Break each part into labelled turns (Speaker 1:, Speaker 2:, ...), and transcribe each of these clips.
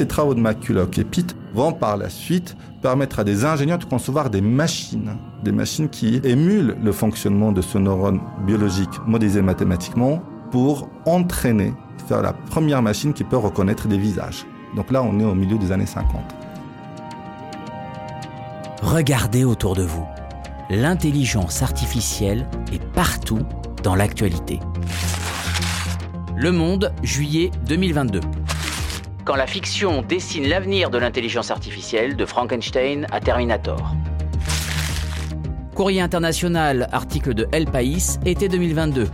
Speaker 1: ces travaux de McCulloch et Pitt vont par la suite permettre à des ingénieurs de concevoir des machines, des machines qui émulent le fonctionnement de ce neurone biologique modélisé mathématiquement pour entraîner, faire la première machine qui peut reconnaître des visages. Donc là, on est au milieu des années 50.
Speaker 2: Regardez autour de vous. L'intelligence artificielle est partout dans l'actualité. Le Monde, juillet 2022. Quand la fiction dessine l'avenir de l'intelligence artificielle de Frankenstein à Terminator. Courrier international, article de El País, été 2022.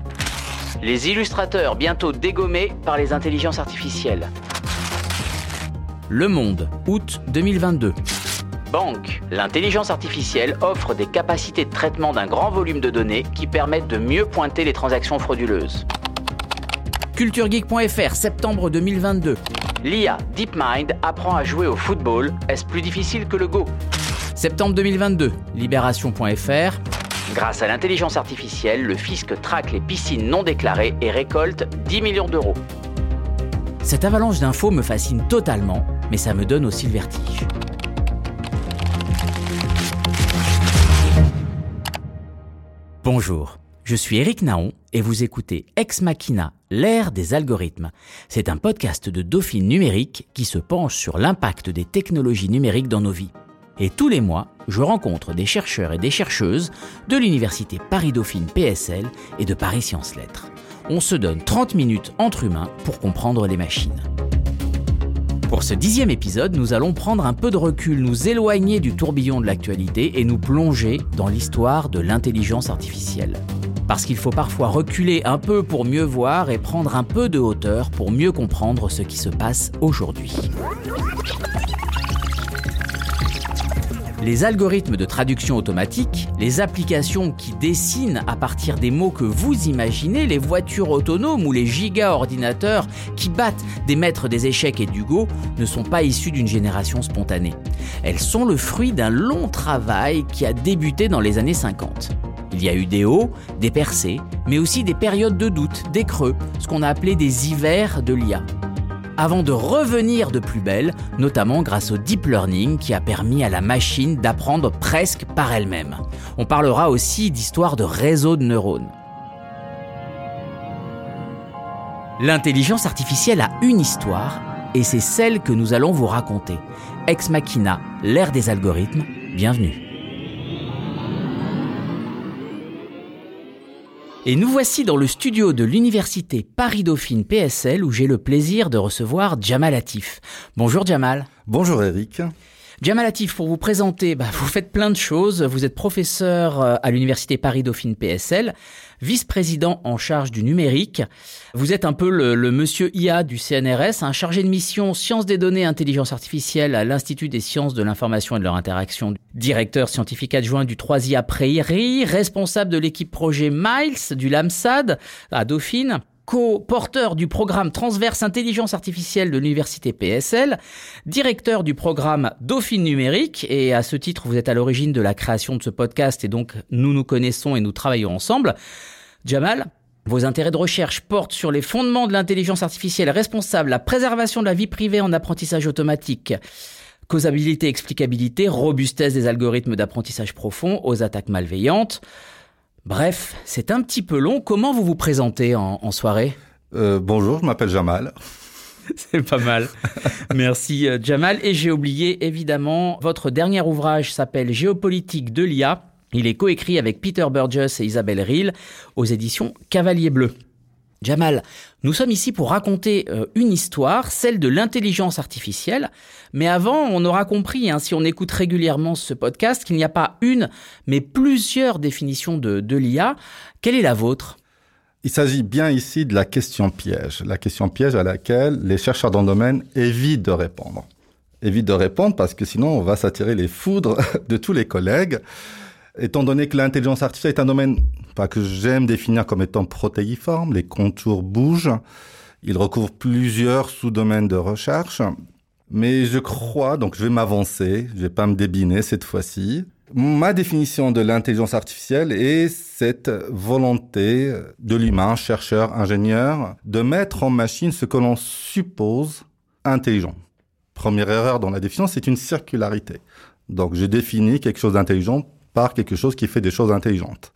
Speaker 2: Les illustrateurs bientôt dégommés par les intelligences artificielles. Le Monde, août 2022. Banque. L'intelligence artificielle offre des capacités de traitement d'un grand volume de données qui permettent de mieux pointer les transactions frauduleuses. CultureGeek.fr, septembre 2022. L'IA DeepMind apprend à jouer au football. Est-ce plus difficile que le Go? Septembre 2022. Libération.fr. Grâce à l'intelligence artificielle, le fisc traque les piscines non déclarées et récolte 10 millions d'euros. Cette avalanche d'infos me fascine totalement, mais ça me donne aussi le vertige. Bonjour, je suis Eric Naon et vous écoutez Ex Machina, l'ère des algorithmes. C'est un podcast de Dauphine numérique qui se penche sur l'impact des technologies numériques dans nos vies. Et tous les mois, je rencontre des chercheurs et des chercheuses de l'université Paris-Dauphine PSL et de Paris Sciences Lettres. On se donne 30 minutes entre humains pour comprendre les machines. Pour ce dixième épisode, nous allons prendre un peu de recul, nous éloigner du tourbillon de l'actualité et nous plonger dans l'histoire de l'intelligence artificielle. Parce qu'il faut parfois reculer un peu pour mieux voir et prendre un peu de hauteur pour mieux comprendre ce qui se passe aujourd'hui. Les algorithmes de traduction automatique, les applications qui dessinent à partir des mots que vous imaginez, les voitures autonomes ou les giga-ordinateurs qui battent des maîtres des échecs et du Go ne sont pas issus d'une génération spontanée. Elles sont le fruit d'un long travail qui a débuté dans les années 50. Il y a eu des hauts, des percées, mais aussi des périodes de doute, des creux, ce qu'on a appelé des hivers de l'IA avant de revenir de plus belle, notamment grâce au deep learning qui a permis à la machine d'apprendre presque par elle-même. On parlera aussi d'histoire de réseaux de neurones. L'intelligence artificielle a une histoire et c'est celle que nous allons vous raconter. Ex Machina, l'ère des algorithmes, bienvenue. Et nous voici dans le studio de l'université Paris-Dauphine PSL où j'ai le plaisir de recevoir Jamal Latif. Bonjour Jamal.
Speaker 1: Bonjour Eric.
Speaker 2: Jamal Latif, pour vous présenter, bah, vous faites plein de choses. Vous êtes professeur euh, à l'université Paris-Dauphine PSL vice-président en charge du numérique. Vous êtes un peu le, monsieur IA du CNRS, un chargé de mission sciences des données intelligence artificielle à l'Institut des sciences de l'information et de leur interaction, directeur scientifique adjoint du 3IA Prairie, responsable de l'équipe projet Miles du LAMSAD à Dauphine co-porteur du programme transverse intelligence artificielle de l'université PSL, directeur du programme Dauphine numérique, et à ce titre, vous êtes à l'origine de la création de ce podcast, et donc nous nous connaissons et nous travaillons ensemble. Jamal, vos intérêts de recherche portent sur les fondements de l'intelligence artificielle responsable, la préservation de la vie privée en apprentissage automatique, causabilité, explicabilité, robustesse des algorithmes d'apprentissage profond aux attaques malveillantes. Bref, c'est un petit peu long. Comment vous vous présentez en, soirée
Speaker 1: euh, Bonjour, je m'appelle Jamal.
Speaker 2: C'est pas mal. Merci euh, Jamal. Et j'ai oublié évidemment, votre dernier ouvrage s'appelle Géopolitique de l'IA. Il est coécrit avec Peter Burgess et Isabelle Rille aux éditions Cavalier Bleu. Jamal, nous sommes ici pour raconter euh, une histoire, celle de l'intelligence artificielle. Mais avant, on aura compris, hein, si on écoute régulièrement ce podcast, qu'il n'y a pas une, mais plusieurs définitions de, de l'IA. Quelle est la vôtre?
Speaker 1: Il s'agit bien ici de la question piège, la question piège à laquelle les chercheurs dans le domaine évitent de répondre. Évitent de répondre parce que sinon on va s'attirer les foudres de tous les collègues étant donné que l'intelligence artificielle est un domaine que j'aime définir comme étant protéiforme, les contours bougent, il recouvre plusieurs sous-domaines de recherche, mais je crois, donc je vais m'avancer, je vais pas me débiner cette fois-ci. Ma définition de l'intelligence artificielle est cette volonté de l'humain, chercheur, ingénieur, de mettre en machine ce que l'on suppose intelligent. première erreur dans la définition, c'est une circularité. Donc, je définis quelque chose d'intelligent par quelque chose qui fait des choses intelligentes.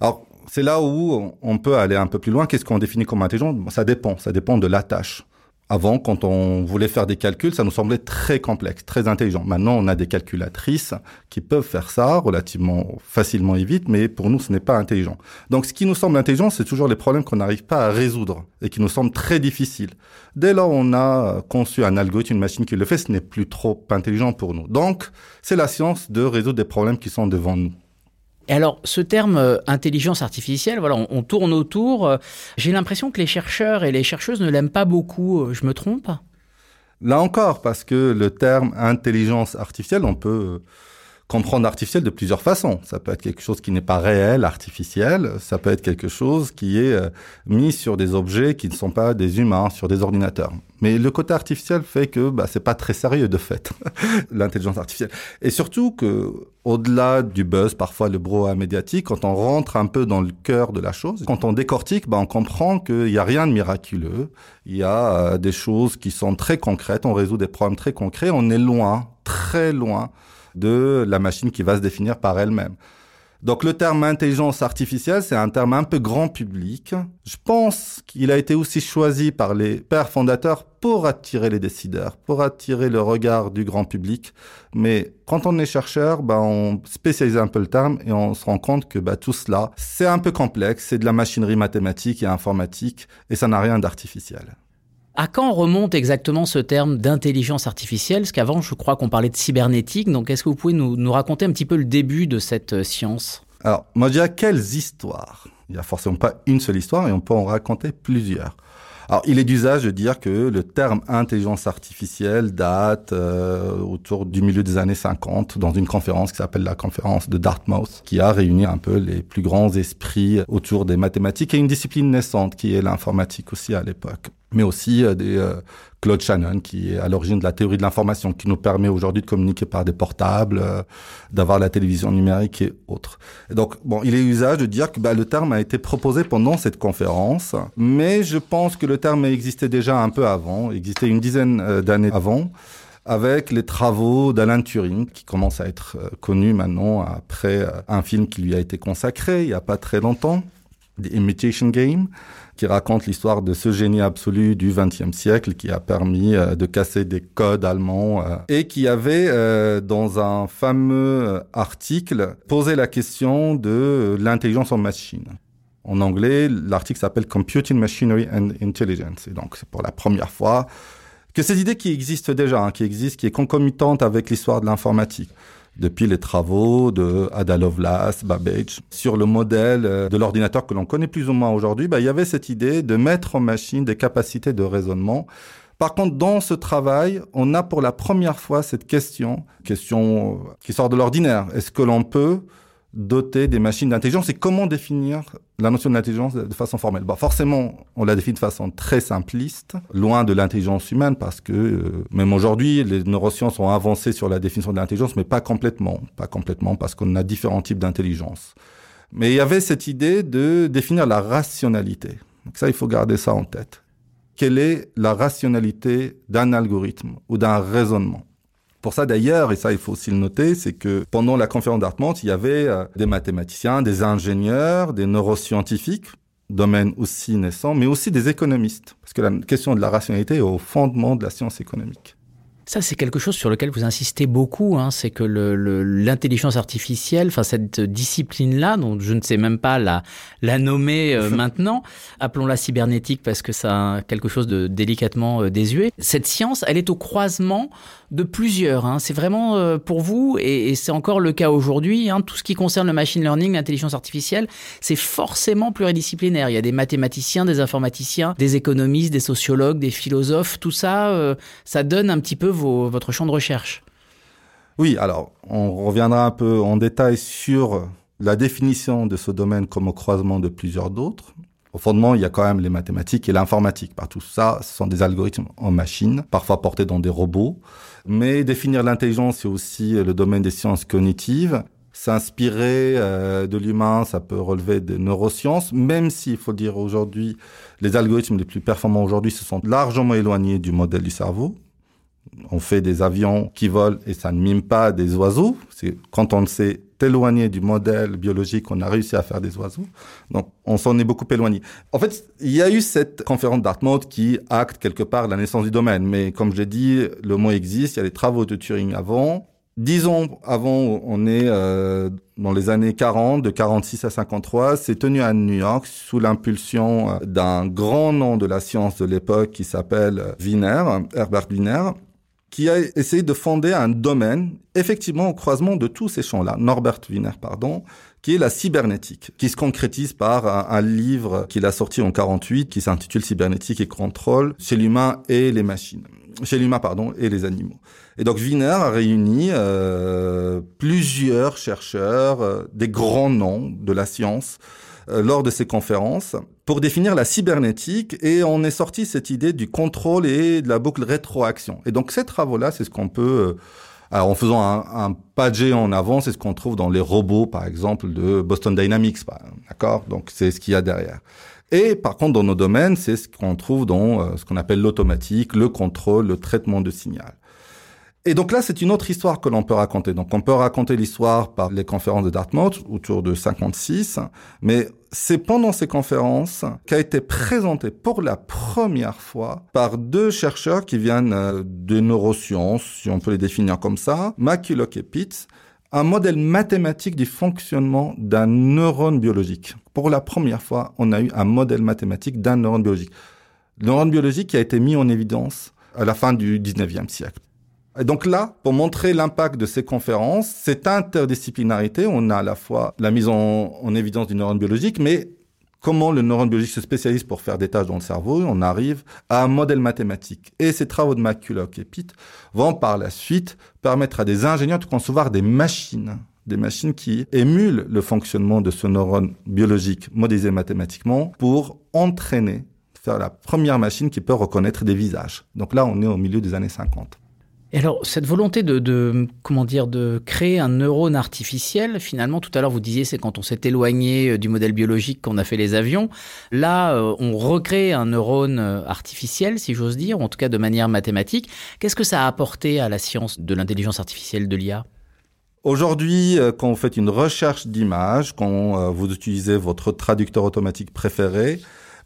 Speaker 1: Alors, c'est là où on peut aller un peu plus loin. Qu'est-ce qu'on définit comme intelligent? Ça dépend. Ça dépend de la tâche. Avant, quand on voulait faire des calculs, ça nous semblait très complexe, très intelligent. Maintenant, on a des calculatrices qui peuvent faire ça relativement facilement et vite, mais pour nous, ce n'est pas intelligent. Donc, ce qui nous semble intelligent, c'est toujours les problèmes qu'on n'arrive pas à résoudre et qui nous semblent très difficiles. Dès lors, on a conçu un algorithme, une machine qui le fait, ce n'est plus trop intelligent pour nous. Donc, c'est la science de résoudre des problèmes qui sont devant nous.
Speaker 2: Et alors, ce terme euh, intelligence artificielle, voilà, on, tourne autour. Euh, j'ai l'impression que les chercheurs et les chercheuses ne l'aiment pas beaucoup. Euh, je me trompe?
Speaker 1: Là encore, parce que le terme intelligence artificielle, on peut comprendre artificiel de plusieurs façons. Ça peut être quelque chose qui n'est pas réel, artificiel. Ça peut être quelque chose qui est euh, mis sur des objets qui ne sont pas des humains, sur des ordinateurs. Mais le côté artificiel fait que bah, c'est pas très sérieux de fait, l'intelligence artificielle. Et surtout que au-delà du buzz, parfois le brouhaha médiatique, quand on rentre un peu dans le cœur de la chose, quand on décortique, bah, on comprend qu'il n'y a rien de miraculeux. Il y a euh, des choses qui sont très concrètes. On résout des problèmes très concrets. On est loin, très loin de la machine qui va se définir par elle-même. Donc le terme intelligence artificielle, c'est un terme un peu grand public. Je pense qu'il a été aussi choisi par les pères fondateurs pour attirer les décideurs, pour attirer le regard du grand public. Mais quand on est chercheur, bah, on spécialise un peu le terme et on se rend compte que bah, tout cela, c'est un peu complexe, c'est de la machinerie mathématique et informatique et ça n'a rien d'artificiel.
Speaker 2: À quand remonte exactement ce terme d'intelligence artificielle? Parce qu'avant, je crois qu'on parlait de cybernétique. Donc, est-ce que vous pouvez nous, raconter un petit peu le début de cette euh, science?
Speaker 1: Alors, moi, je dirais quelles histoires? Il n'y a forcément pas une seule histoire et on peut en raconter plusieurs. Alors, il est d'usage de dire que le terme intelligence artificielle date euh, autour du milieu des années 50 dans une conférence qui s'appelle la conférence de Dartmouth, qui a réuni un peu les plus grands esprits autour des mathématiques et une discipline naissante qui est l'informatique aussi à l'époque mais aussi euh, des euh, Claude Shannon, qui est à l'origine de la théorie de l'information, qui nous permet aujourd'hui de communiquer par des portables, euh, d'avoir la télévision numérique et autres. Donc, bon, il est usage de dire que bah, le terme a été proposé pendant cette conférence, mais je pense que le terme existait déjà un peu avant, existait une dizaine d'années avant avec les travaux d'Alan Turing, qui commence à être connu maintenant après un film qui lui a été consacré il n'y a pas très longtemps, The Imitation Game, qui raconte l'histoire de ce génie absolu du XXe siècle qui a permis euh, de casser des codes allemands euh, et qui avait, euh, dans un fameux article, posé la question de l'intelligence en machine. En anglais, l'article s'appelle Computing Machinery and Intelligence. Et donc, c'est pour la première fois que ces idées qui existent déjà, hein, qui existent, qui est concomitante avec l'histoire de l'informatique depuis les travaux de Ada Lovelace, Babbage, sur le modèle euh, de l'ordinateur que l'on connaît plus ou moins aujourd'hui, bah, il y avait cette idée de mettre en machine des capacités de raisonnement. Par contre, dans ce travail, on a pour la première fois cette question, question euh, qui sort de l'ordinaire. Est-ce que l'on peut doter des machines d'intelligence et comment définir la notion d'intelligence de façon formelle bah Forcément, on la définit de façon très simpliste, loin de l'intelligence humaine, parce que euh, même aujourd'hui, les neurosciences ont avancé sur la définition de l'intelligence, mais pas complètement. Pas complètement, parce qu'on a différents types d'intelligence. Mais il y avait cette idée de définir la rationalité. Donc ça, il faut garder ça en tête. Quelle est la rationalité d'un algorithme ou d'un raisonnement? Pour ça d'ailleurs, et ça il faut aussi le noter, c'est que pendant la conférence d'Artmouth, il y avait euh, des mathématiciens, des ingénieurs, des neuroscientifiques, domaine aussi naissant, mais aussi des économistes, parce que la question de la rationalité est au fondement de la science économique.
Speaker 2: Ça, c'est quelque chose sur lequel vous insistez beaucoup. Hein, c'est que l'intelligence artificielle, enfin cette discipline-là, dont je ne sais même pas la, la nommer euh, maintenant, appelons-la cybernétique parce que ça a quelque chose de délicatement euh, désuet. Cette science, elle est au croisement de plusieurs. Hein. C'est vraiment euh, pour vous, et, c'est encore le cas aujourd'hui, hein, tout ce qui concerne le machine learning, l'intelligence artificielle, c'est forcément pluridisciplinaire. Il y a des mathématiciens, des informaticiens, des économistes, des sociologues, des philosophes, tout ça, euh, ça donne un petit peu votre champ de recherche.
Speaker 1: Oui, alors on reviendra un peu en détail sur la définition de ce domaine comme au croisement de plusieurs d'autres. Au fondement, il y a quand même les mathématiques et l'informatique. Par tout ça, ce sont des algorithmes en machine, parfois portés dans des robots. Mais définir l'intelligence, c'est aussi le domaine des sciences cognitives. S'inspirer euh, de l'humain, ça peut relever des neurosciences, même s'il faut dire aujourd'hui, les algorithmes les plus performants aujourd'hui se sont largement éloignés du modèle du cerveau. On fait des avions qui volent et ça ne mime pas des oiseaux. C'est quand on s'est éloigné du modèle biologique, on a réussi à faire des oiseaux. Donc, on s'en est beaucoup éloigné. En fait, il y a eu cette conférence Dartmouth qui acte quelque part la naissance du domaine. Mais comme j'ai dit, le mot existe. Il y a les travaux de Turing avant. Dix ans avant, on est euh, dans les années 40, de 46 à 53, c'est tenu à New York sous l'impulsion euh, d'un grand nom de la science de l'époque qui s'appelle Wiener, Herbert Wiener, qui a essayé de fonder un domaine, effectivement au croisement de tous ces champs-là, Norbert Wiener, pardon, qui est la cybernétique, qui se concrétise par un, livre qu'il a sorti en 48, qui s'intitule Cybernétique et contrôle chez l'humain et les machines, chez l'humain pardon et les animaux. Et donc Wiener a réuni euh, plusieurs chercheurs, euh, des grands noms de la science, lors de ces conférences pour définir la cybernétique et on est sorti cette idée du contrôle et de la boucle rétroaction. Et donc ces travaux-là, c'est ce qu'on peut alors, en faisant un, un en avant, c'est ce qu'on trouve dans les robots, par exemple, de Boston Dynamics, d'accord? Donc, c'est ce qu'il y a derrière. Et par contre, dans nos domaines, c'est ce qu'on trouve dans ce qu'on appelle l'automatique, le contrôle, le traitement de signal. Et donc là, c'est une autre histoire que l'on peut raconter. Donc on peut raconter l'histoire par les conférences de Dartmouth autour de 56, mais c'est pendant ces conférences qu'a été présenté pour la première fois par deux chercheurs qui viennent euh, de neurosciences, si on peut les définir comme ça, McCulloch et Pitts, un modèle mathématique du fonctionnement d'un neurone biologique. Pour la première fois, on a eu un modèle mathématique d'un neurone biologique. Le neurone biologique qui a été mis en évidence à la fin du 19e siècle. Et donc là, pour montrer l'impact de ces conférences, cette interdisciplinarité, on a à la fois la mise en, évidence du neurone biologique, mais comment le neurone biologique se spécialise pour faire des tâches dans le cerveau, on arrive à un modèle mathématique. Et ces travaux de McCulloch et Pitt vont par la suite permettre à des ingénieurs de concevoir des machines, des machines qui émulent le fonctionnement de ce neurone biologique modélisé mathématiquement pour entraîner, faire la première machine qui peut reconnaître des visages. Donc là, on est au milieu des années 50.
Speaker 2: Et alors, cette volonté de, comment dire, de créer un neurone artificiel, finalement, tout à l'heure, vous disiez, c'est quand on s'est éloigné euh, du modèle biologique qu'on a fait les avions. Là, euh, on recrée un neurone euh, artificiel, si j'ose dire, en tout cas de manière mathématique. Qu'est-ce que ça a apporté à la science de l'intelligence artificielle de l'IA
Speaker 1: Aujourd'hui, quand vous faites une recherche d'image, quand vous utilisez votre traducteur automatique préféré,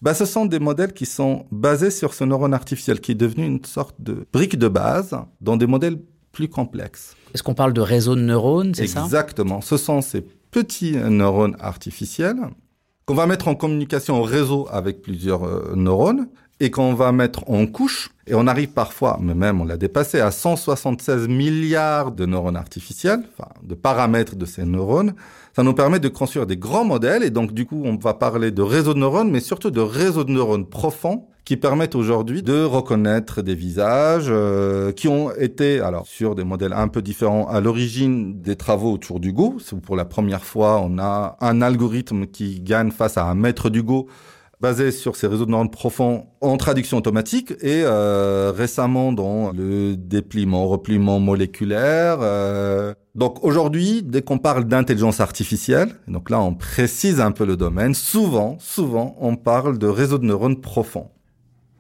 Speaker 1: bah, ce sont des modèles qui sont basés sur ce neurone artificiel qui est devenu une sorte de brique de base dans des modèles plus complexes.
Speaker 2: Est-ce qu'on parle de réseau de neurones, c'est
Speaker 1: ça? Exactement. Ce sont ces petits neurones artificiels qu'on va mettre en communication au réseau avec plusieurs euh, neurones et qu'on va mettre en couche. Et on arrive parfois, mais même on l'a dépassé, à 176 milliards de neurones artificiels, enfin de paramètres de ces neurones ça nous permet de construire des grands modèles et donc du coup on va parler de réseaux de neurones, mais surtout de réseaux de neurones profonds qui permettent aujourd'hui de reconnaître des visages euh, qui ont été alors sur des modèles un peu différents à l'origine des travaux autour du Go. Pour la première fois, on a un algorithme qui gagne face à un maître du Go basé sur ces réseaux de neurones profonds en traduction automatique et euh, récemment dans le dépliement, repliement moléculaire. Euh. Donc aujourd'hui, dès qu'on parle d'intelligence artificielle, donc là on précise un peu le domaine, souvent, souvent on parle de réseaux de neurones profonds.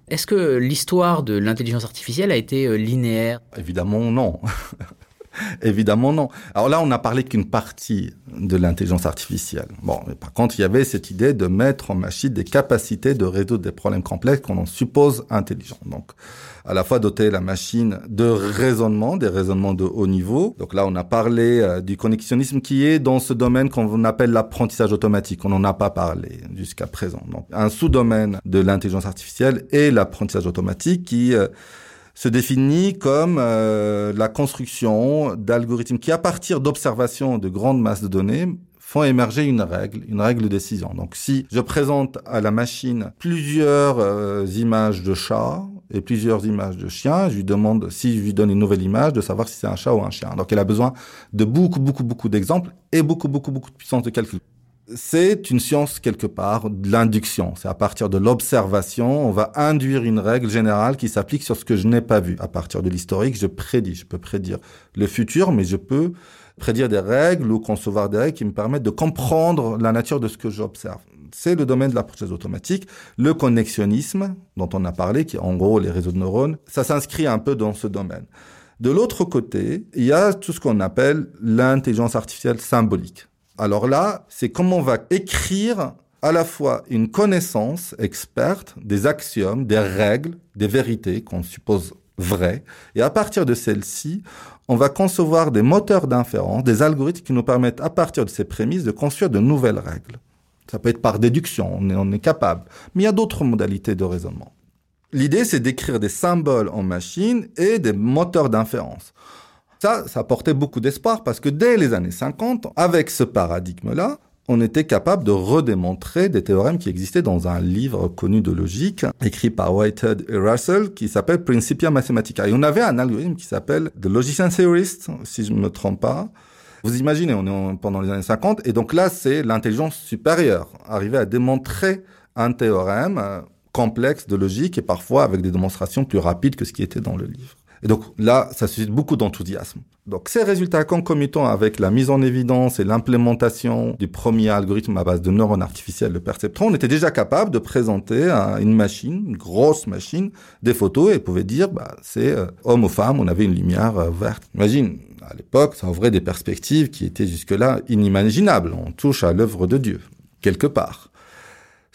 Speaker 2: Est-ce que l'histoire de l'intelligence artificielle a été euh, linéaire?
Speaker 1: Évidemment non. Évidemment, non. Alors là, on n'a parlé qu'une partie de l'intelligence artificielle. Bon, par contre, il y avait cette idée de mettre en machine des capacités de résoudre des problèmes complexes qu'on en suppose intelligents. Donc, à la fois doter la machine de raisonnement, des raisonnements de haut niveau. Donc là, on a parlé euh, du connexionnisme qui est dans ce domaine qu'on appelle l'apprentissage automatique. On n'en a pas parlé jusqu'à présent. Donc, un sous-domaine de l'intelligence artificielle est l'apprentissage automatique qui euh, se définit comme euh, la construction d'algorithmes qui, à partir d'observations de grandes masses de données, font émerger une règle, une règle de décision. Donc si je présente à la machine plusieurs euh, images de chats et plusieurs images de chiens, je lui demande, si je lui donne une nouvelle image, de savoir si c'est un chat ou un chien. Donc elle a besoin de beaucoup, beaucoup, beaucoup d'exemples et beaucoup, beaucoup, beaucoup de puissance de calcul c'est une science quelque part de l'induction. C'est à partir de l'observation, on va induire une règle générale qui s'applique sur ce que je n'ai pas vu. À partir de l'historique, je prédis. Je peux prédire le futur, mais je peux prédire des règles ou concevoir des règles qui me permettent de comprendre la nature de ce que j'observe. C'est le domaine de l'approche automatique, le connexionnisme dont on a parlé, qui est en gros les réseaux de neurones, ça s'inscrit un peu dans ce domaine. De l'autre côté, il y a tout ce qu'on appelle l'intelligence artificielle symbolique. Alors là, c'est comment on va écrire à la fois une connaissance experte des axiomes, des règles, des vérités qu'on suppose vraies, et à partir de celles-ci, on va concevoir des moteurs d'inférence, des algorithmes qui nous permettent, à partir de ces prémices, de construire de nouvelles règles. Ça peut être par déduction, on est, on est capable. Mais il y a d'autres modalités de raisonnement. L'idée, c'est d'écrire des symboles en machine et des moteurs d'inférence. Ça, ça portait beaucoup d'espoir parce que dès les années 50, avec ce paradigme-là, on était capable de redémontrer des théorèmes qui existaient dans un livre connu de logique, écrit par Whitehead et Russell, qui s'appelle Principia Mathematica. Et on avait un algorithme qui s'appelle The Logician Theorist, si je ne me trompe pas. Vous imaginez, on est pendant les années 50, et donc là, c'est l'intelligence supérieure, arriver à démontrer un théorème euh, complexe de logique et parfois avec des démonstrations plus rapides que ce qui était dans le livre. Et donc là, ça suscite beaucoup d'enthousiasme. Donc ces résultats concomitants avec la mise en évidence et l'implémentation du premier algorithme à base de neurones artificiels, le perceptron, on était déjà capable de présenter à une machine, une grosse machine, des photos et pouvait dire, bah, c'est euh, homme ou femme, on avait une lumière euh, verte. Imagine, à l'époque, ça ouvrait des perspectives qui étaient jusque-là inimaginables. On touche à l'œuvre de Dieu, quelque part.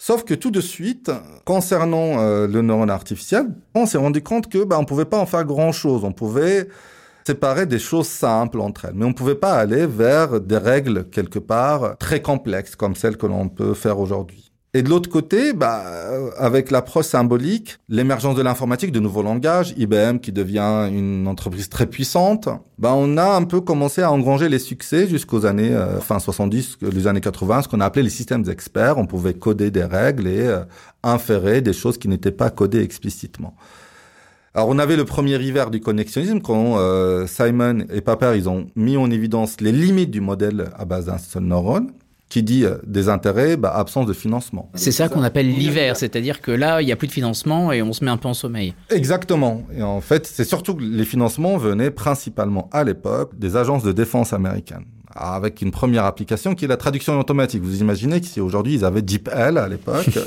Speaker 1: Sauf que tout de suite, concernant euh, le neurone artificiel, on s'est rendu compte que bah, on pouvait pas en faire grand-chose. On pouvait séparer des choses simples entre elles, mais on pouvait pas aller vers des règles quelque part très complexes comme celles que l'on peut faire aujourd'hui. Et de l'autre côté, bah, euh, avec l'approche symbolique, l'émergence de l'informatique, de nouveaux langages, IBM qui devient une entreprise très puissante, bah, on a un peu commencé à engranger les succès jusqu'aux années euh, fin 70, les années 80, ce qu'on a appelé les systèmes experts. On pouvait coder des règles et euh, inférer des choses qui n'étaient pas codées explicitement. Alors on avait le premier hiver du connexionnisme quand Simon et Papert ils ont mis en évidence les limites du modèle à base d'un seul neurone qui dit euh, des intérêts, bah, absence de financement.
Speaker 2: C'est ça qu'on appelle l'hiver, c'est-à-dire que là, il n'y a plus de financement et on se met un peu en sommeil.
Speaker 1: Exactement. Et en fait, c'est surtout que les financements venaient principalement à l'époque des agences de défense américaines avec une première application qui est la traduction automatique. Vous imaginez que si aujourd'hui ils avaient DeepL à l'époque,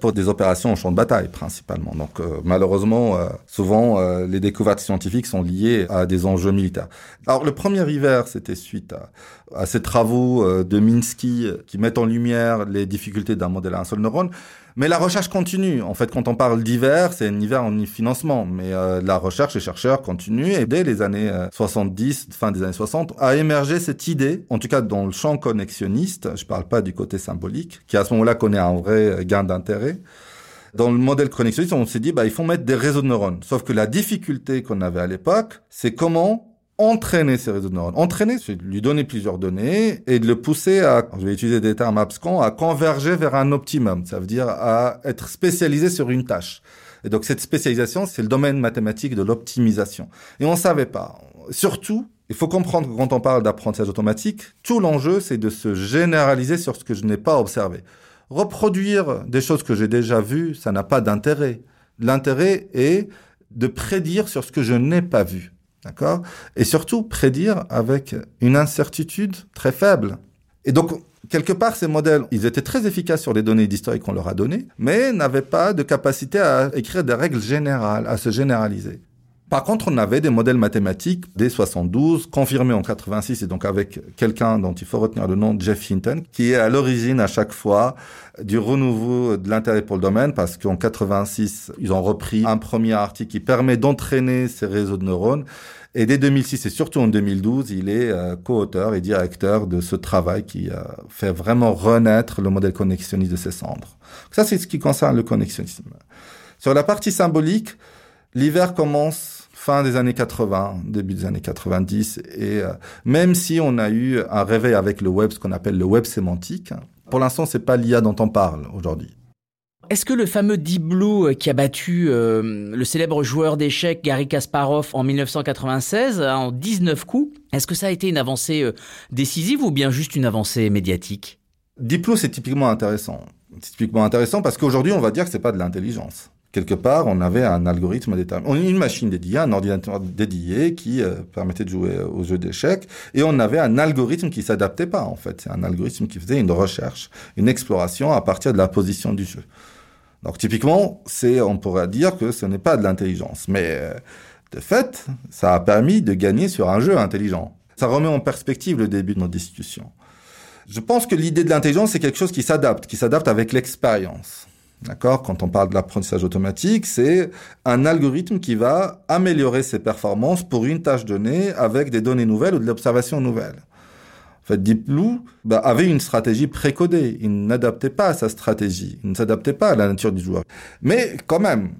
Speaker 1: pour des opérations au champ de bataille principalement. Donc euh, malheureusement, euh, souvent euh, les découvertes scientifiques sont liées à des enjeux militaires. Alors le premier hiver, c'était suite à, à, ces travaux de Minsky qui mettent en lumière les difficultés d'un modèle à un seul neurone. Mais la recherche continue. En fait, quand on parle d'hiver, c'est un hiver en financement. Mais euh, la recherche, les chercheurs continuent. Et dès les années 70, fin des années 60, a émergé cette idée, en tout cas dans le champ connexionniste, je parle pas du côté symbolique, qui à ce moment-là connaît un vrai gain d'intérêt. Dans le modèle connexionniste, on s'est dit, bah, il faut mettre des réseaux de neurones. Sauf que la difficulté qu'on avait à l'époque, c'est comment entraîner ces réseaux de neurones. Entraîner, c'est lui donner plusieurs données et de le pousser à, je vais utiliser des termes abscons, à converger vers un optimum. Ça veut dire à être spécialisé sur une tâche. Et donc cette spécialisation, c'est le domaine mathématique de l'optimisation. Et on savait pas. Surtout, il faut comprendre que quand on parle d'apprentissage automatique, tout l'enjeu, c'est de se généraliser sur ce que je n'ai pas observé. Reproduire des choses que j'ai déjà vues, ça n'a pas d'intérêt. L'intérêt est de prédire sur ce que je n'ai pas vu. D'accord? Et surtout, prédire avec une incertitude très faible. Et donc, quelque part, ces modèles, ils étaient très efficaces sur les données d'historique qu'on leur a données, mais n'avaient pas de capacité à écrire des règles générales, à se généraliser. Par contre, on avait des modèles mathématiques dès 72, confirmés en 86, et donc avec quelqu'un dont il faut retenir le nom, Jeff Hinton, qui est à l'origine à chaque fois du renouveau de l'intérêt pour le domaine, parce qu'en 86, ils ont repris un premier article qui permet d'entraîner ces réseaux de neurones. Et dès 2006 et surtout en 2012, il est euh, co-auteur et directeur de ce travail qui euh, fait vraiment renaître le modèle connexionniste de ses cendres. Ça, c'est ce qui concerne le connexionnisme. Sur la partie symbolique, l'hiver commence fin des années 80, début des années 90. Et euh, même si on a eu un réveil avec le web, ce qu'on appelle le web sémantique, pour l'instant, c'est pas l'IA dont on parle aujourd'hui.
Speaker 2: Est-ce que le fameux Deep Blue euh, qui a battu euh, le célèbre joueur d'échecs Gary Kasparov en 1996 en 19 coups, est-ce que ça a été une avancée décisive ou bien juste une avancée médiatique?
Speaker 1: Deep Blue, c'est typiquement intéressant. C'est typiquement intéressant parce qu'aujourd'hui, on va dire que c'est pas de l'intelligence quelque part, on avait un algorithme déterminé, une machine dédiée, un ordinateur dédié qui euh, permettait de jouer aux jeux d'échecs, et on avait un algorithme qui s'adaptait pas, en fait. C'est un algorithme qui faisait une recherche, une exploration à partir de la position du jeu. Donc, typiquement, c'est, on pourrait dire que ce n'est pas de l'intelligence, mais euh, de fait, ça a permis de gagner sur un jeu intelligent. Ça remet en perspective le début de notre discussion. Je pense que l'idée de l'intelligence, c'est quelque chose qui s'adapte, qui s'adapte avec l'expérience. D'accord? Quand on parle de l'apprentissage automatique, c'est un algorithme qui va améliorer ses performances pour une tâche donnée avec des données nouvelles ou de l'observation nouvelle. En fait, Deep Blue bah, avait une stratégie précodée. Il n'adaptait pas à sa stratégie. Il ne s'adaptait pas à la nature du joueur. Mais quand même,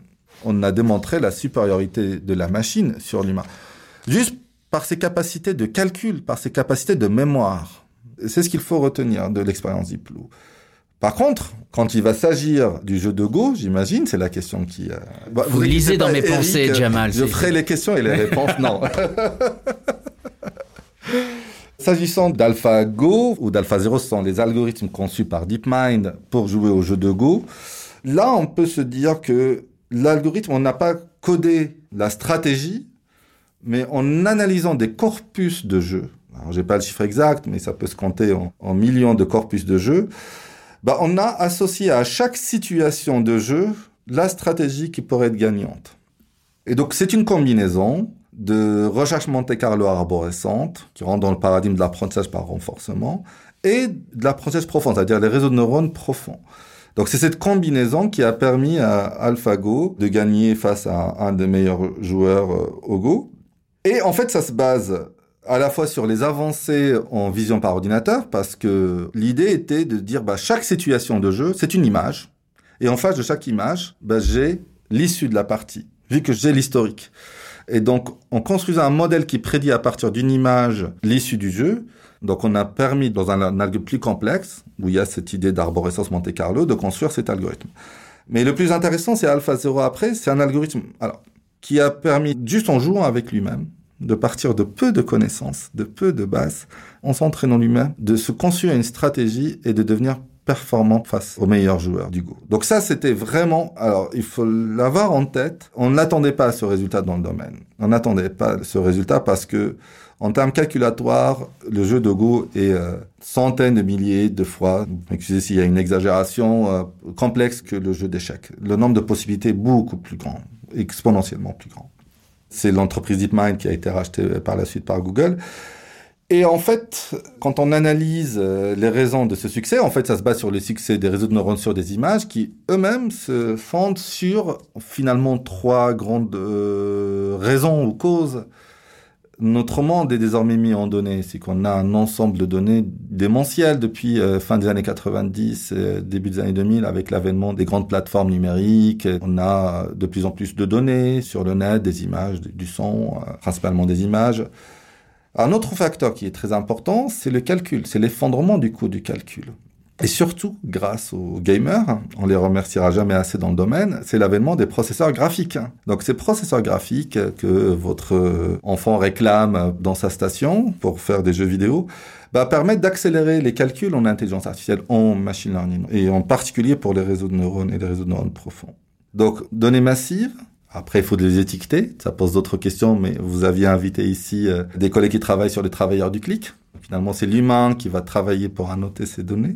Speaker 1: on a démontré la supériorité de la machine sur l'humain. Juste par ses capacités de calcul, par ses capacités de mémoire. C'est ce qu'il faut retenir de l'expérience Deep Blue. Par contre, quand il va s'agir du jeu de Go, j'imagine, c'est la question qui... Euh,
Speaker 2: bah, vous, lisez dans mes pensées, Jamal.
Speaker 1: Je ferai les questions et les réponses, non. S'agissant d'AlphaGo ou d'AlphaZero, ce sont les algorithmes conçus par DeepMind pour jouer au jeu de Go. Là, on peut se dire que l'algorithme, on n'a pas codé la stratégie, mais en analysant des corpus de jeux, alors j'ai pas le chiffre exact, mais ça peut se compter en, en millions de corpus de jeux, bah, on a associé à chaque situation de jeu la stratégie qui pourrait être gagnante. Et donc, c'est une combinaison de recherche Monte Carlo arborescente, qui rentre dans le paradigme de l'apprentissage par renforcement, et de l'apprentissage profond, c'est-à-dire les réseaux de neurones profonds. Donc c'est cette combinaison qui a permis à AlphaGo de gagner face à un des meilleurs joueurs euh, au Go. Et en fait, ça se base à la fois sur les avancées en vision par ordinateur, parce que l'idée était de dire bah, chaque situation de jeu, c'est une image, et en face de chaque image, bah, j'ai l'issue de la partie, vu que j'ai l'historique. Et donc, en construisant un modèle qui prédit à partir d'une image l'issue du jeu, donc on a permis, dans un, algorithme plus complexe, où il y a cette idée d'arborescence Monte Carlo, de construire cet algorithme. Mais le plus intéressant, c'est AlphaZero après, c'est un algorithme alors, qui a permis, juste en jouant avec lui-même, de partir de peu de connaissances, de peu de bases, en s'entraînant lui-même, de se construire une stratégie et de devenir performant face aux meilleurs joueurs du Go. Donc ça, c'était vraiment, alors il faut l'avoir en tête. On n'attendait pas ce résultat dans le domaine. On n'attendait pas ce résultat parce que, en termes calculatoires, le jeu de Go est euh, centaines de milliers de fois, excusez s'il y a une exagération, euh, complexe que le jeu d'échecs. Le nombre de possibilités est beaucoup plus grand, exponentiellement plus grand. C'est l'entreprise DeepMind qui a été rachetée par la suite par Google. Et en fait, quand on analyse euh, les raisons de ce succès, en fait, ça se base sur le succès des réseaux de neurones sur des images qui eux-mêmes se fondent sur finalement trois grandes euh, raisons ou causes notre monde est désormais mis en données. C'est qu'on a un ensemble de données démentielles depuis euh, fin des années 90, euh, début des années 2000, avec l'avènement des grandes plateformes numériques. On a de plus en plus de données sur le net, des images, du son, euh, principalement des images. Un autre facteur qui est très important, c'est le calcul, c'est l'effondrement du coût du calcul. Et surtout, grâce aux gamers, on les remerciera jamais assez dans le domaine, c'est l'avènement des processeurs graphiques. Donc ces processeurs graphiques que votre enfant réclame dans sa station pour faire des jeux vidéo, bah, permettent d'accélérer les calculs en intelligence artificielle, en machine learning, et en particulier pour les réseaux de neurones et les réseaux de neurones profonds. Donc, données massives, après, il faut les étiqueter. Ça pose d'autres questions, mais vous aviez invité ici euh, des collègues qui travaillent sur les travailleurs du clic. Finalement, c'est l'humain qui va travailler pour annoter ces données.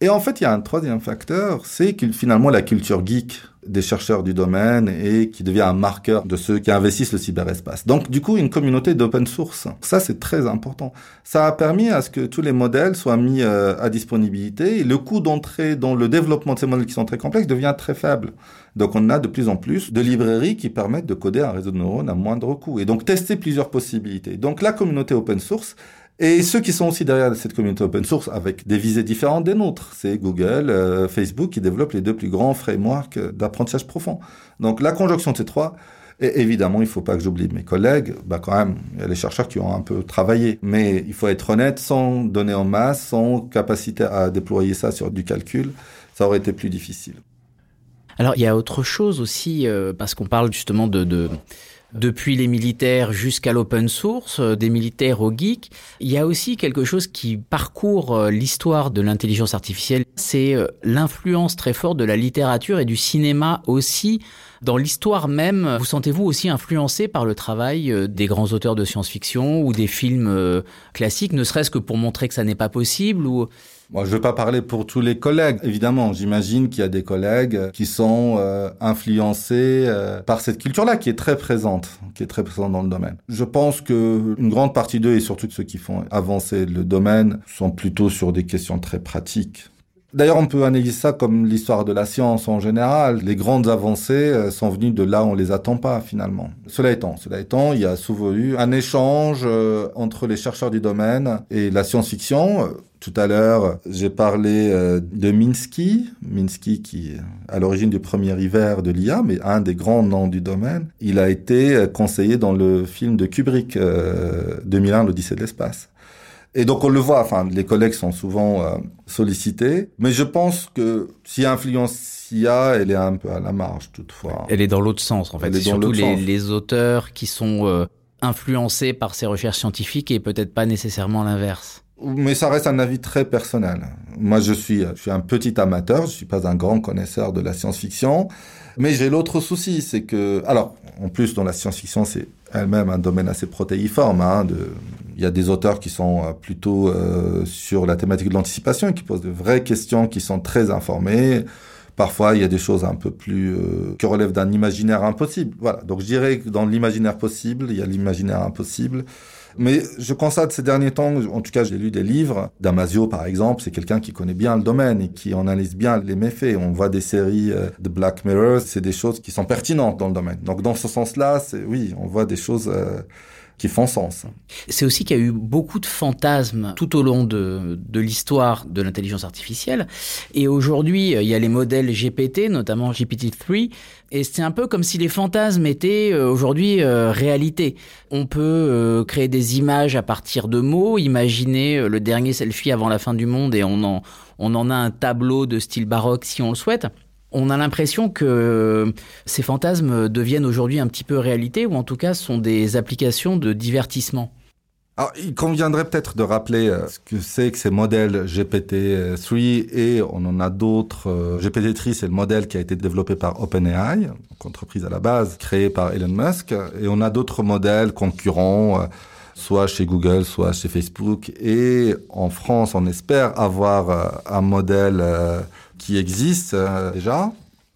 Speaker 1: Et en fait, il y a un troisième facteur, c'est que finalement la culture geek des chercheurs du domaine et qui devient un marqueur de ceux qui investissent le cyberespace. Donc, du coup, une communauté d'open source. Ça, c'est très important. Ça a permis à ce que tous les modèles soient mis euh, à disponibilité et le coût d'entrée dans le développement de ces modèles qui sont très complexes devient très faible. Donc, on a de plus en plus de librairies qui permettent de coder un réseau de neurones à moindre coût et donc tester plusieurs possibilités. Donc, la communauté open source, et ceux qui sont aussi derrière cette communauté open source avec des visées différentes des nôtres, c'est Google, euh, Facebook qui développent les deux plus grands frameworks d'apprentissage profond. Donc la conjonction de ces trois, et évidemment, il ne faut pas que j'oublie mes collègues. Bah quand même, il y a les chercheurs qui ont un peu travaillé. Mais il faut être honnête, sans donner en masse, sans capacité à déployer ça sur du calcul, ça aurait été plus difficile.
Speaker 2: Alors il y a autre chose aussi, euh, parce qu'on parle justement de, de depuis les militaires jusqu'à l'open source, euh, des militaires aux geeks. Il y a aussi quelque chose qui parcourt euh, l'histoire de l'intelligence artificielle, c'est euh, l'influence très forte de la littérature et du cinéma aussi dans l'histoire même. Vous sentez-vous aussi influencé par le travail des grands auteurs de science-fiction ou des films classiques, ne serait-ce que pour montrer que ça n'est pas possible ou
Speaker 1: Moi, je ne veux pas parler pour tous les collègues. Évidemment, j'imagine qu'il y a des collègues qui sont euh, influencés euh, par cette culture-là, qui est très présente, qui est très présente dans le domaine. Je pense que une grande partie d'eux, et surtout ceux qui font avancer le domaine, sont plutôt sur des questions très pratiques. D'ailleurs, on peut analyser ça comme l'histoire de la science en général. Les grandes avancées euh, sont venues de là où on les attend pas finalement. Cela étant, cela étant, il y a souvent eu un échange euh, entre les chercheurs du domaine et la science-fiction. Tout à l'heure, j'ai parlé euh, de Minsky, Minsky qui est à l'origine du premier hiver de l'IA, mais un des grands noms du domaine. Il a été conseillé dans le film de Kubrick, 2001, l'Odyssée de l'espace. Et donc on le voit, enfin les collègues sont souvent euh, sollicités, mais je pense que si influence y a, elle est un peu à la marge toutefois.
Speaker 2: Elle est dans l'autre sens en fait. C'est surtout les, les, auteurs qui sont euh, influencés par ces recherches scientifiques et peut-être pas nécessairement l'inverse.
Speaker 1: Mais ça reste un avis très personnel. Moi, je suis, je suis un petit amateur, je suis pas un grand connaisseur de la science-fiction, mais j'ai l'autre souci, c'est que, alors, en plus, dans la science-fiction, c'est elle-même un domaine assez protéiforme. Hein, de, il y a des auteurs qui sont euh, plutôt euh, sur la thématique de l'anticipation, qui posent de vraies questions, qui sont très informés. Parfois, il y a des choses un peu plus euh, qui relèvent d'un imaginaire impossible. Voilà. Donc, je dirais que dans l'imaginaire possible, il y a l'imaginaire impossible. Mais je constate ces derniers temps, en tout cas, j'ai lu des livres. Damasio, par exemple, c'est quelqu'un qui connaît bien le domaine et qui analyse bien les méfaits. On voit des séries de Black Mirror, c'est des choses qui sont pertinentes dans le domaine. Donc, dans ce sens-là, c'est oui, on voit des choses qui font sens.
Speaker 2: C'est aussi qu'il y a eu beaucoup de fantasmes tout au long de, de l'histoire de l'intelligence artificielle. Et aujourd'hui, il y a les modèles GPT, notamment GPT-3. Et c'est un peu comme si les fantasmes étaient euh, aujourd'hui euh, réalité. On peut euh, créer des images à partir de mots, imaginer le dernier selfie avant la fin du monde et on en, on en a un tableau de style baroque si on le souhaite. On a l'impression que ces fantasmes deviennent aujourd'hui un petit peu réalité, ou en tout cas sont des applications de divertissement.
Speaker 1: Alors, il conviendrait peut-être de rappeler euh, ce que c'est que ces modèles GPT-3 et on en a d'autres. Euh, GPT-3, c'est le modèle qui a été développé par OpenAI, entreprise à la base créée par Elon Musk, et on a d'autres modèles concurrents, euh, soit chez Google, soit chez Facebook. Et en France, on espère avoir un modèle qui existent euh, déjà.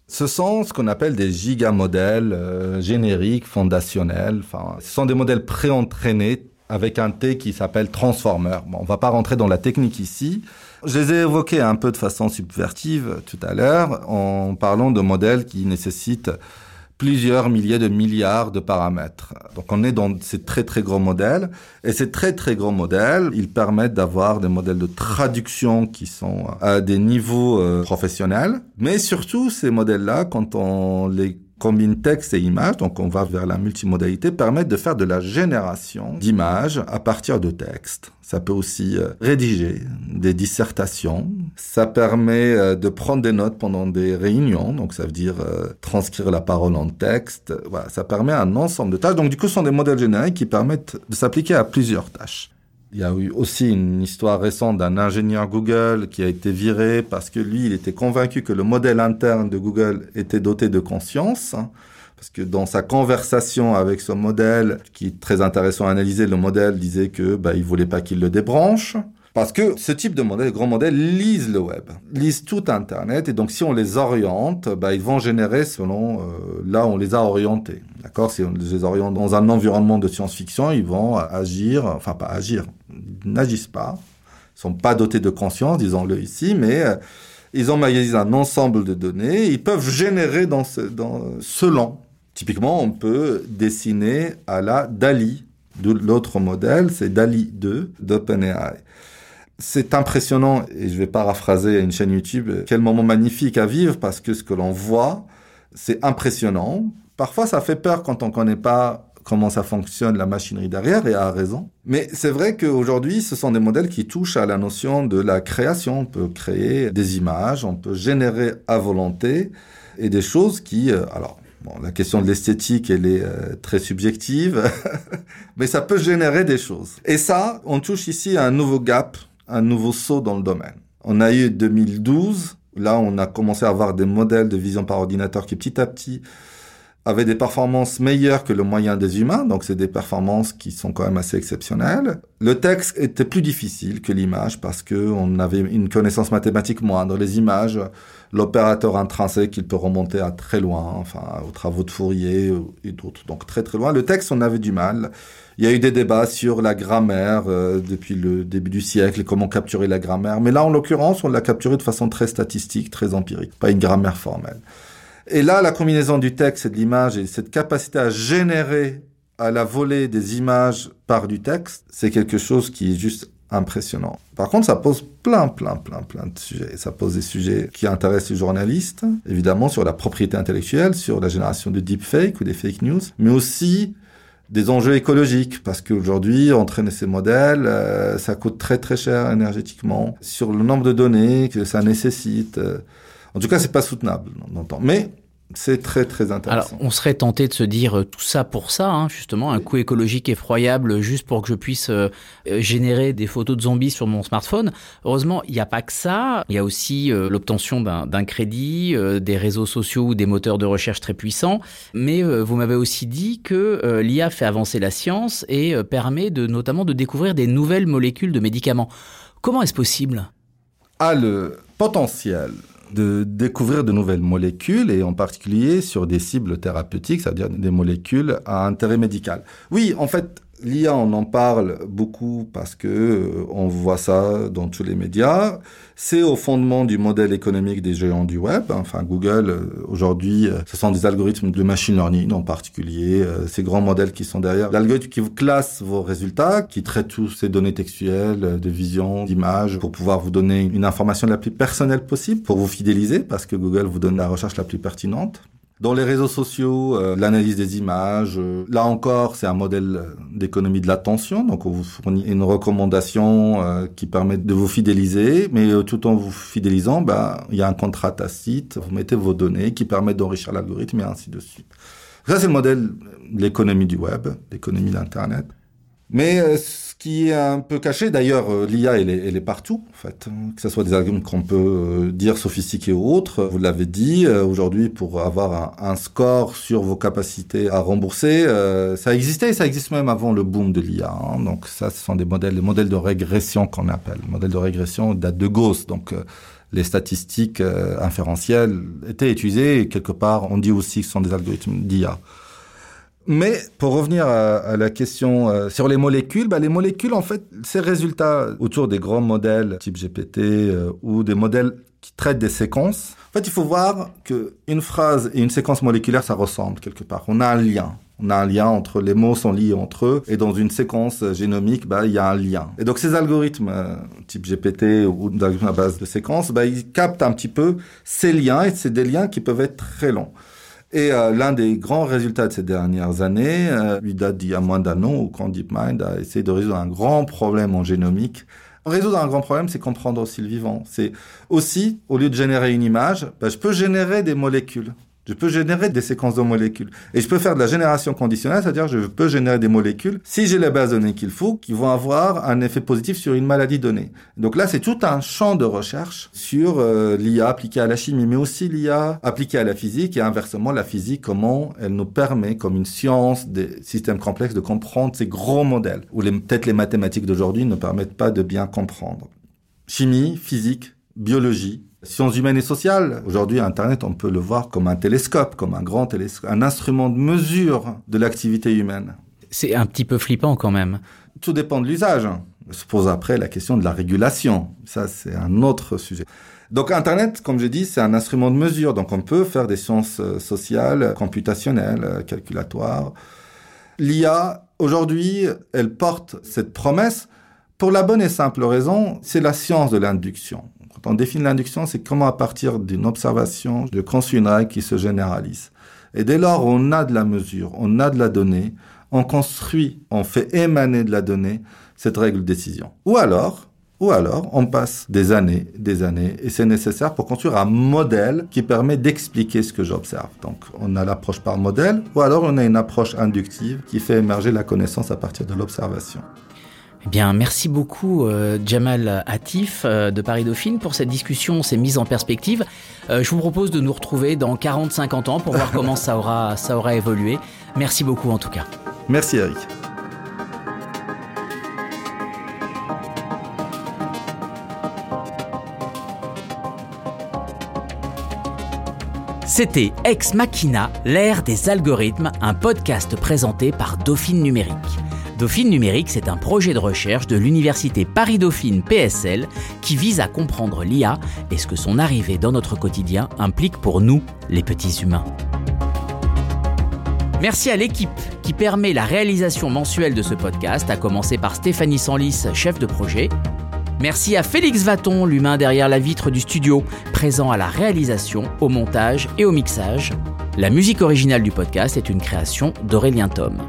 Speaker 1: Ce sont ce qu'on appelle des gigamodèles euh, génériques, fondationnels. Enfin, ce sont des modèles pré-entraînés avec un T qui s'appelle transformer. Bon, on va pas rentrer dans la technique ici. Je les ai évoqués un peu de façon subvertive tout à l'heure en parlant de modèles qui nécessitent plusieurs milliers de milliards de paramètres. Donc on est dans ces très très gros modèles et ces très très gros modèles, ils permettent d'avoir des modèles de traduction qui sont à des niveaux euh, professionnels, mais surtout ces modèles-là quand on les combine texte et image, donc on va vers la multimodalité, permettent de faire de la génération d'images à partir de texte. Ça peut aussi euh, rédiger des dissertations. Ça permet euh, de prendre des notes pendant des réunions, donc ça veut dire euh, transcrire la parole en texte. Voilà, ça permet un ensemble de tâches. Donc du coup, ce sont des modèles génériques qui permettent de s'appliquer à plusieurs tâches. Il y a eu aussi une histoire récente d'un ingénieur Google qui a été viré parce que lui, il était convaincu que le modèle interne de Google était doté de conscience. Hein. parce que dans sa conversation avec ce modèle, qui est très intéressant à analyser, le modèle disait que bah, il voulait pas qu'il le débranche. Parce que ce type de modèle, grands modèles, lisent le web, lisent tout Internet, et donc si on les oriente, bah, ils vont générer selon euh, là où on les a orientés. D'accord? Si on les oriente dans un environnement de science-fiction, ils vont agir, enfin pas agir, n'agissent pas, ils sont pas dotés de conscience, disons-le ici, mais euh, ils magasiné un ensemble de données, ils peuvent générer dans, ce, selon. Typiquement, on peut dessiner à la DALI. De l'autre modèle, c'est DALI 2 d'OpenAI. C'est impressionnant, et je vais paraphraser une chaîne YouTube, quel moment magnifique à vivre parce que ce que l'on voit, c'est impressionnant. Parfois, ça fait peur quand on ne connaît pas comment ça fonctionne la machinerie derrière et a raison. Mais c'est vrai qu'aujourd'hui, ce sont des modèles qui touchent à la notion de la création. On peut créer des images, on peut générer à volonté et des choses qui, euh, alors, Bon, la question de l'esthétique, elle est euh, très subjective, mais ça peut générer des choses. Et ça, on touche ici à un nouveau gap, un nouveau saut dans le domaine. On a eu 2012, là on a commencé à avoir des modèles de vision par ordinateur qui petit à petit avaient des performances meilleures que le moyen des humains, donc c'est des performances qui sont quand même assez exceptionnelles. Le texte était plus difficile que l'image parce que on avait une connaissance mathématique moindre. Les images, l'opérateur intrinsèque, il peut remonter à très loin, enfin aux travaux de Fourier et d'autres, donc très très loin. Le texte, on avait du mal. Il y a eu des débats sur la grammaire euh, depuis le début du siècle, comment capturer la grammaire. Mais là, en l'occurrence, on l'a capturé de façon très statistique, très empirique, pas une grammaire formelle. Et là, la combinaison du texte et de l'image et cette capacité à générer à la volée des images par du texte, c'est quelque chose qui est juste impressionnant. Par contre, ça pose plein, plein, plein, plein de sujets. Ça pose des sujets qui intéressent les journalistes, évidemment sur la propriété intellectuelle, sur la génération de deepfake ou des fake news, mais aussi des enjeux écologiques, parce qu'aujourd'hui, entraîner ces modèles, euh, ça coûte très très cher énergétiquement, sur le nombre de données que ça nécessite. Euh, en tout cas, c'est pas soutenable dans temps. Mais c'est très très intéressant.
Speaker 2: Alors, on serait tenté de se dire euh, tout ça pour ça, hein, justement, un coût écologique effroyable juste pour que je puisse euh, euh, générer des photos de zombies sur mon smartphone. Heureusement, il n'y a pas que ça. Il y a aussi l'obtention d'un crédit, des réseaux sociaux ou des moteurs de recherche très puissants. Mais vous m'avez aussi dit que l'IA fait avancer la science et permet de notamment de découvrir des nouvelles molécules de médicaments. Comment est-ce possible?
Speaker 1: A le potentiel de découvrir de nouvelles molécules et en particulier sur des cibles thérapeutiques, c'est-à-dire des molécules à intérêt médical. Oui, en fait, L'IA, on en parle beaucoup parce que euh, on voit ça dans tous les médias. C'est au fondement du modèle économique des géants du web. Enfin, Google, euh, aujourd'hui, euh, ce sont des algorithmes de machine learning en particulier, ces grands modèles qui sont derrière. L'algorithme qui vous classe vos résultats, qui traite tous ces données textuelles, de vision, d'image, pour pouvoir vous donner une information la plus personnelle possible, pour vous fidéliser, parce que Google vous donne la recherche la plus pertinente. Dans les réseaux sociaux, euh, l'analyse des images, euh, là encore, c'est un modèle d'économie de l'attention. Donc, on vous fournit une recommandation euh, qui permet de vous fidéliser, mais tout en vous fidélisant, bah, il y a un contrat tacite. Vous mettez vos données qui permettent d'enrichir l'algorithme et ainsi de suite. Ça, c'est le modèle de l'économie du web, l'économie de Mais qui est un peu caché. D'ailleurs, euh, l'IA, elle elle est partout, en fait. Que ce soit des algorithmes qu'on peut euh, dire sophistiqués ou autres. Vous l'avez dit, euh, aujourd'hui, pour avoir un, score sur vos capacités à rembourser, ça existait ça existe même avant le boom de l'IA. Hein. Donc ça, ce sont des modèles, les modèles de régression qu'on appelle. Le modèle de régression date de Gauss. Donc les statistiques inférentielles étaient utilisées et quelque part, on dit aussi que ce sont des algorithmes d'IA. Mais pour revenir à, la question euh, sur les molécules, bah, les molécules, en fait, ces résultats autour des grands modèles type GPT euh, ou des modèles qui traitent des séquences, en fait, il faut voir que une phrase et une séquence moléculaire, ça ressemble quelque part. On a un lien. On a un lien entre les mots sont liés entre eux et dans une séquence génomique, bah, il y a un lien. Et donc ces algorithmes euh, type GPT ou algorithmes à base de séquences, bah, ils captent un petit peu ces liens et c'est des liens qui peuvent être très longs. Et euh, l'un des grands résultats de ces dernières années, euh, lui date d'il y a moins d'un an, où quand DeepMind a essayé de résoudre un grand problème en génomique. Résoudre un grand problème, c'est comprendre aussi le vivant. C'est aussi, au lieu de générer une image, bah, je peux générer des molécules. Je peux générer des séquences de molécules. Et je peux faire de la génération conditionnelle, c'est-à-dire je peux générer des molécules, si j'ai les bases données qu'il faut, qui vont avoir un effet positif sur une maladie donnée. Donc là, c'est tout un champ de recherche sur euh, l'IA appliquée à la chimie, mais aussi l'IA appliquée à la physique et inversement la physique, comment elle nous permet, comme une science des systèmes complexes, de comprendre ces gros modèles, où peut-être les mathématiques d'aujourd'hui ne permettent pas de bien comprendre. Chimie, physique, biologie, Sciences humaines et sociales. Aujourd'hui, Internet, on peut le voir comme un télescope, comme un grand télescope, un instrument de mesure de l'activité humaine.
Speaker 2: C'est un petit peu flippant quand même.
Speaker 1: Tout dépend de l'usage. Se pose après la question de la régulation. Ça, c'est un autre sujet. Donc Internet, comme je dis, c'est un instrument de mesure. Donc on peut faire des sciences euh, sociales, computationnelles, euh, calculatoires. L'IA, aujourd'hui, elle porte cette promesse pour la bonne et simple raison, c'est la science de l'induction. Quand on définit l'induction, c'est comment à partir d'une observation, de règle qui se généralise. Et dès lors, on a de la mesure, on a de la donnée, on construit, on fait émaner de la donnée cette règle de décision. Ou alors, ou alors on passe des années, des années, et c'est nécessaire pour construire un modèle qui permet d'expliquer ce que j'observe. Donc on a l'approche par modèle, ou alors on a une approche inductive qui fait émerger la connaissance à partir de l'observation.
Speaker 2: Eh bien, merci beaucoup euh, Jamal Hatif euh, de Paris Dauphine pour cette discussion, ces mises en perspective. Euh, je vous propose de nous retrouver dans 40-50 ans pour voir comment ça aura, ça aura évolué. Merci beaucoup en tout cas.
Speaker 1: Merci Eric.
Speaker 2: C'était Ex Machina, l'ère des algorithmes, un podcast présenté par Dauphine Numérique. Dauphine Numérique, c'est un projet de recherche de l'université Paris-Dauphine PSL qui vise à comprendre l'IA et ce que son arrivée dans notre quotidien implique pour nous, les petits humains. Merci à l'équipe qui permet la réalisation mensuelle de ce podcast, à commencer par Stéphanie Sanlis, chef de projet, Merci à Félix Vaton, l'humain derrière la vitre du studio, présent à la réalisation, au montage et au mixage. La musique originale du podcast est une création d'Aurélien Tom.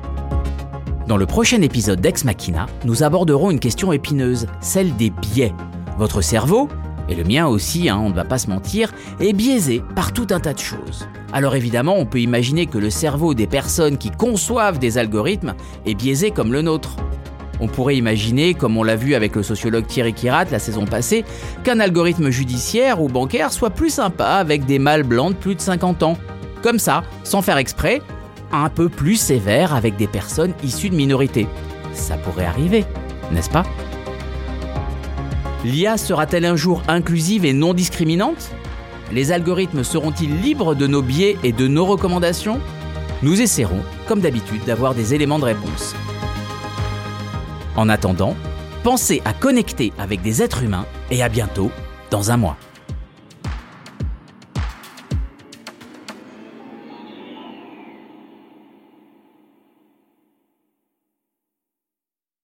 Speaker 2: Dans le prochain épisode d'Ex Machina, nous aborderons une question épineuse, celle des biais. Votre cerveau, et le mien aussi, hein, on ne va pas se mentir, est biaisé par tout un tas de choses. Alors évidemment, on peut imaginer que le cerveau des personnes qui conçoivent des algorithmes est biaisé comme le nôtre. On pourrait imaginer, comme on l'a vu avec le sociologue Thierry Kirat la saison passée, qu'un algorithme judiciaire ou bancaire soit plus sympa avec des mâles blancs de plus de 50 ans. Comme ça, sans faire exprès, un peu plus sévère avec des personnes issues de minorités. Ça pourrait arriver, n'est-ce pas? L'IA sera-t-elle un jour inclusive et non discriminante? Les algorithmes seront-ils libres de nos biais et de nos recommandations? Nous essaierons, comme d'habitude, d'avoir des éléments de réponse. En attendant, pensez à connecter avec des êtres humains et à bientôt dans un mois.